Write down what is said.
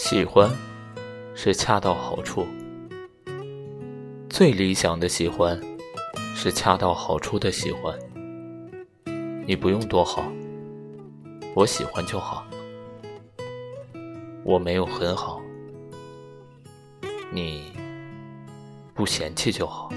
喜欢是恰到好处。最理想的喜欢是恰到好处的喜欢。你不用多好我喜欢就好。我没有很好你不嫌弃就好。